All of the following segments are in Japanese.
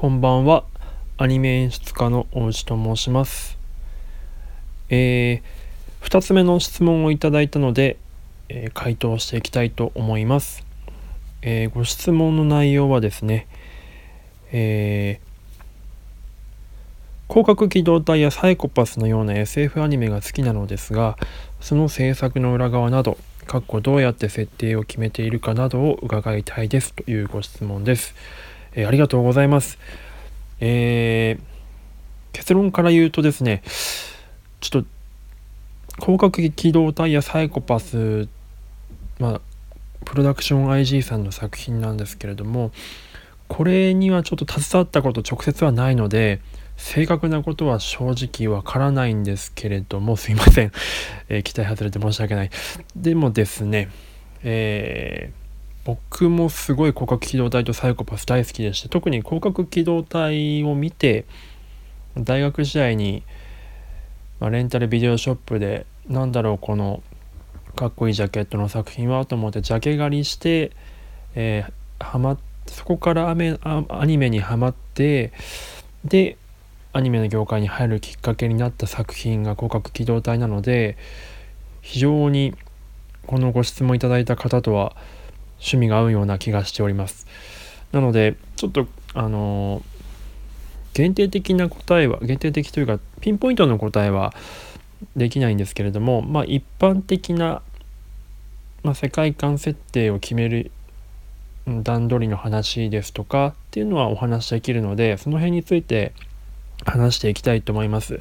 こんばんは。アニメ演出家の大内と申します。えー、2つ目の質問をいただいたので、えー、回答していきたいと思います。えー、ご質問の内容はですね、え、広角機動隊やサイコパスのような SF アニメが好きなのですが、その制作の裏側など、かっこどうやって設定を決めているかなどを伺いたいですというご質問です。えー、ありがとうございます。えー、結論から言うとですね、ちょっと、広角機動隊やサイコパス、まあ、プロダクション IG さんの作品なんですけれども、これにはちょっと携わったこと直接はないので、正確なことは正直わからないんですけれども、すいません。えー、期待外れて申し訳ない。でもですね、えー僕もすごい広角機動隊とサイコパス大好きでして特に広角機動隊を見て大学時代に、まあ、レンタルビデオショップでなんだろうこのかっこいいジャケットの作品はと思ってジャケ狩りして、えー、はまそこからアメアニメにはまってでアニメの業界に入るきっかけになった作品が広角機動隊なので非常にこのご質問いただいた方とは趣味が合うような気がしております。なのでちょっとあの限定的な答えは限定的というかピンポイントの答えはできないんですけれどもまあ一般的な、まあ、世界観設定を決める段取りの話ですとかっていうのはお話できるのでその辺について話していきたいと思います。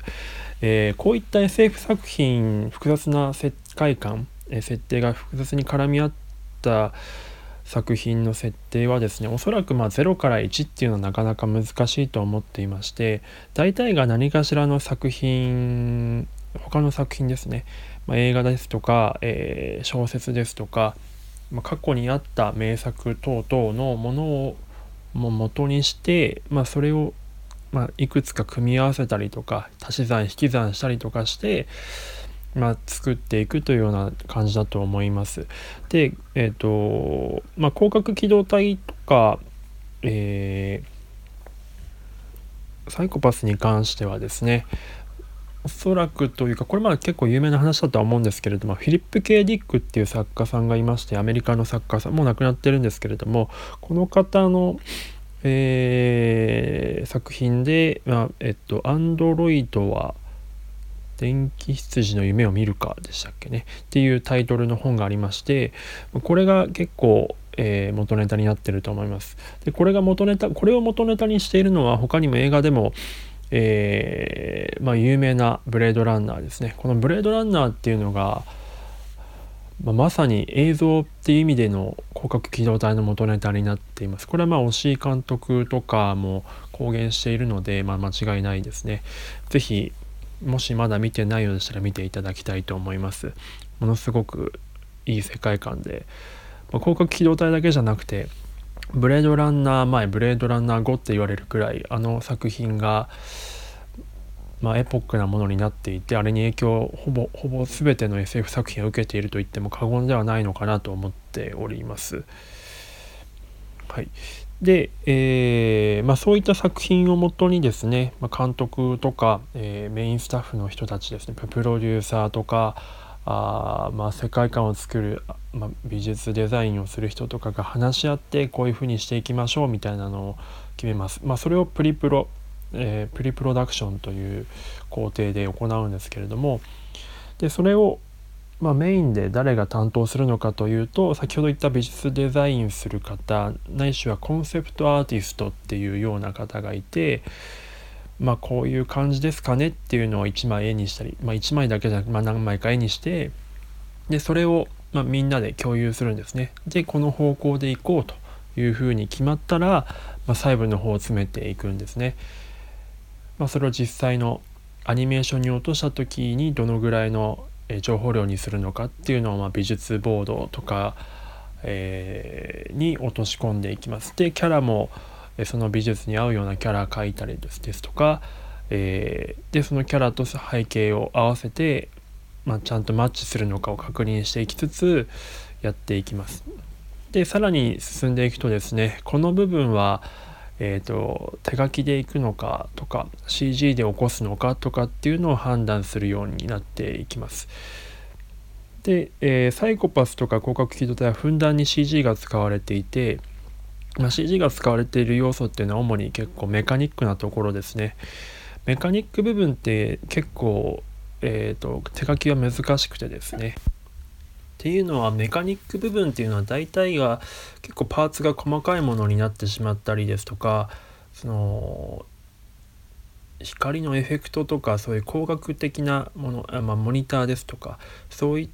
えー、こういった SF 作品複雑な世界観、え、設定が複雑に絡み合った作品の設定はですねおそらくま0から1っていうのはなかなか難しいと思っていまして大体が何かしらの作品他の作品ですね、まあ、映画ですとか、えー、小説ですとか、まあ、過去にあった名作等々のものをも元にして、まあ、それを、ま、いくつか組み合わせたりとか足し算引き算したりとかしてまあ、作っていくというような感じだと思います。で、えっ、ー、と、まあ、広角機動隊とか、えー、サイコパスに関してはですね、おそらくというか、これまあ結構有名な話だとは思うんですけれども、フィリップ・ケイ・ディックっていう作家さんがいまして、アメリカの作家さん、もう亡くなってるんですけれども、この方の、えー、作品で、まあ、えっと、アンドロイドは、電気羊の夢を見るかでしたっけね。っていうタイトルの本がありましてこれが結構、えー、元ネタになってると思います。でこれが元ネタこれを元ネタにしているのは他にも映画でもえー、まあ、有名なブレードランナーですね。このブレードランナーっていうのが、まあ、まさに映像っていう意味での広角機動隊の元ネタになっています。これはまあ押井監督とかも公言しているので、まあ、間違いないですね。是非もしまだ見てないようでしたら見ていただきたいと思います。ものすごくいい世界観で、まあ、広角機動隊だけじゃなくてブレードランナー前ブレードランナー後って言われるくらいあの作品がまあ、エポックなものになっていてあれに影響をほぼほぼ全ての SF 作品を受けていると言っても過言ではないのかなと思っております。はい、で、えー、まあ、そういった作品をもとにですね、まあ、監督とか、えー、メインスタッフの人たちですねプロデューサーとかあまあ、世界観を作る、ま、美術デザインをする人とかが話し合ってこういうふうにしていきましょうみたいなのを決めます。ま、それをプリプロ、えー、プリプロダクションという工程で行うんですけれどもでそれをまあ、メインで誰が担当するのかというと先ほど言った美術デザインする方ないしはコンセプトアーティストっていうような方がいてまあこういう感じですかねっていうのを1枚絵にしたり、まあ、1枚だけじゃなく、まあ、何枚か絵にしてでそれをまみんなで共有するんですね。でこの方向でいこうというふうに決まったら、ま、細部の方を詰めていくんですね。ま、それを実際のアニメーションに落とした時にどのぐらいの情報量にするのかっていうのをま美術ボードとか、えー、に落とし込んでいきます。でキャラもその美術に合うようなキャラ描いたりですとか、えー、でそのキャラと背景を合わせて、まあ、ちゃんとマッチするのかを確認していきつつやっていきます。でさらに進んでいくとですねこの部分は、えーと、手書きでいくのかとか CG で起こすのかとかっていうのを判断するようになっていきます。で、えー、サイコパスとか広角機動隊はふんだんに CG が使われていて、まあ、CG が使われている要素っていうのは主に結構メカニックなところですね。メカニック部分って結構、えーと手書きは難しくてですね。っていうのはメカニック部分っていうのは大体が結構パーツが細かいものになってしまったりですとかその光のエフェクトとかそういう光学的なもの、まあ、モニターですとかそういっ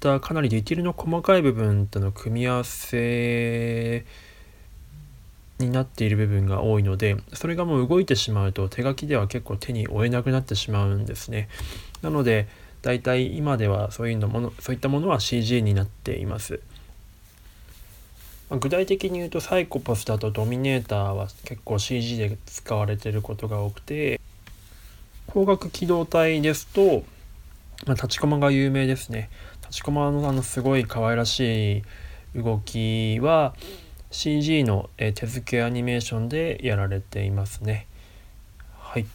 たかなりディティールの細かい部分との組み合わせになっている部分が多いのでそれがもう動いてしまうと手書きでは結構手に負えなくなってしまうんですね。なので大体今ではそういうのものそういったものは CG になっています。まあ、具体的に言うとサイコパスだとドミネーターは結構 CG で使われてることが多くて光学機動隊ですと、まあ、立ちコマが有名ですね立ちコマのあのすごい可愛らしい動きは CG の手付けアニメーションでやられていますねはい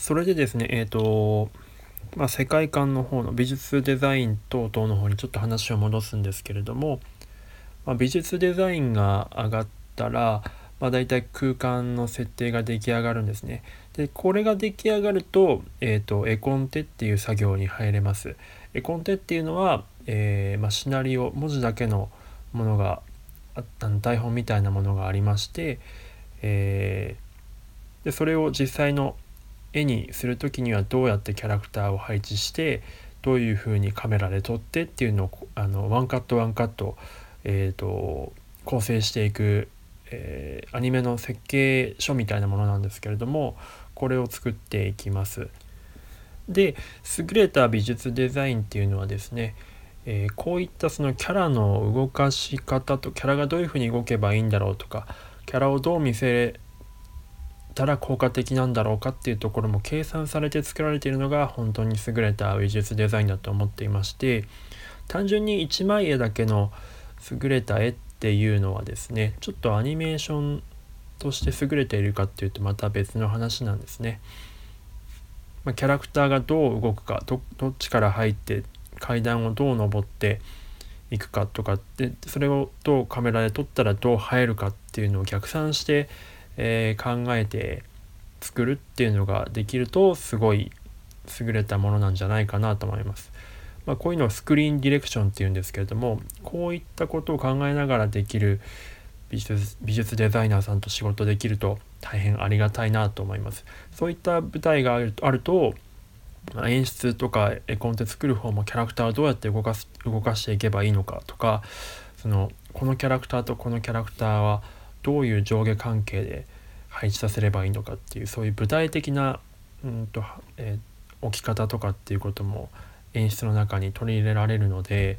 それでですね、えっ、ー、と、まあ、世界観の方の美術デザイン等々の方にちょっと話を戻すんですけれども、まあ、美術デザインが上がったら、まあ、大体空間の設定が出来上がるんですね。でこれが出来上がると,、えーと、絵コンテっていう作業に入れます。絵コンテっていうのは、えー、まあ、シナリオ文字だけのものがあった台本みたいなものがありまして、えー、でそれを実際の絵にする時にはどうやってキャラクターを配置してどういうふうにカメラで撮ってっていうのをあのワンカットワンカット,、えーと、構成していく、えー、アニメの設計書みたいなものなんですけれどもこれを作っていきます。で優れた美術デザインっていうのはですね、えー、こういったそのキャラの動かし方とキャラがどういうふうに動けばいいんだろうとかキャラをどう見せたら効果的なんだろうかっていうところも計算されて作られているのが本当に優れた美術デザインだと思っていまして単純に一枚絵だけの優れた絵っていうのはですねちょっとアニメーションとして優れているかっていうとまた別の話なんですね。ま、キャラクターがどう動くかどっちから入って階段をどう登っていくかとかってそれをどうカメラで撮ったらどう映えるかっていうのを逆算してえー、考えて作るっていうのができるとすごい優れたものなんじゃないかなと思います。まあ、こういうのをスクリーンディレクションっていうんですけれどもこういったことを考えながらできる美術美術デザイナーさんと仕事できると大変ありがたいなと思います。そういった舞台があるあると演出とか絵コンテ作る方もキャラクターをどうやって動かす動かしていけばいいのかとかそのこのキャラクターとこのキャラクターはどういう上下関係で配置させればいいのかっていうそういう具体的な、うんとえー、置き方とかっていうことも演出の中に取り入れられるので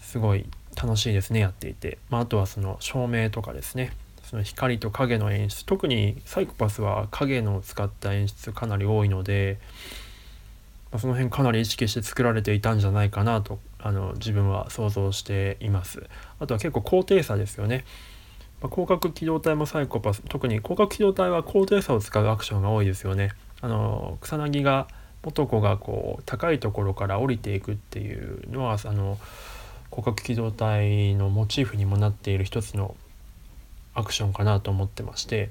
すごい楽しいですねやっていて、まあ、あとはその照明とかですね。その光と影の演出。特にサイコパスは影の使った演出かなり多いので、まあ、その辺かなり意識して作られていたんじゃないかなとあの自分は想像しています。あとは結構高低差ですよね。まあ、広角機動隊もサイコパス特に広角機動隊は高低差を使うアクションが多いですよね。あの草薙が元子がこう高いところから降りていくっていうのはあの広角機動隊のモチーフにもなっている一つのアクションかなと思ってまして、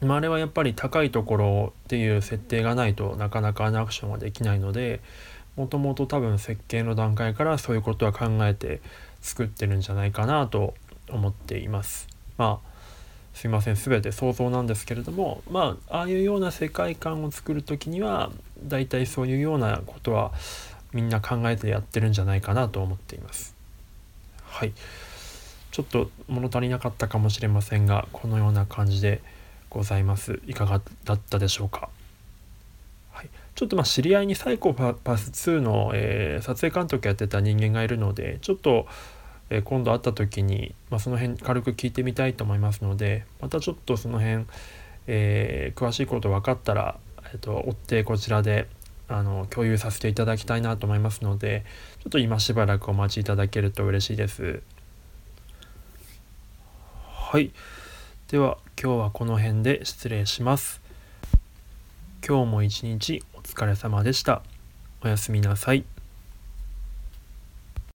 まあ、あれはやっぱり高いところっていう設定がないとなかなかあのアクションはできないのでもともと多分設計の段階からそういうことは考えて作ってるんじゃないかなと思っています。まあすいません全て想像なんですけれどもまあああいうような世界観を作る時には大体そういうようなことはみんな考えてやってるんじゃないかなと思っています。はいちょっと物足りなかったかもしれませんがこのような感じでございますいかがだったでしょうか。はい、ちょっとまあ知り合いにサイコパス2の、えー、撮影監督やってた人間がいるのでちょっとえ今度会った時に、まあ、その辺軽く聞いてみたいと思いますのでまたちょっとその辺、えー、詳しいこと分かったら、えーと、追ってこちらであの共有させていただきたいなと思いますのでちょっと今しばらくお待ちいただけると嬉しいです。はい。では今日はこの辺で失礼します。今日も一日お疲れ様でした。おやすみなさい。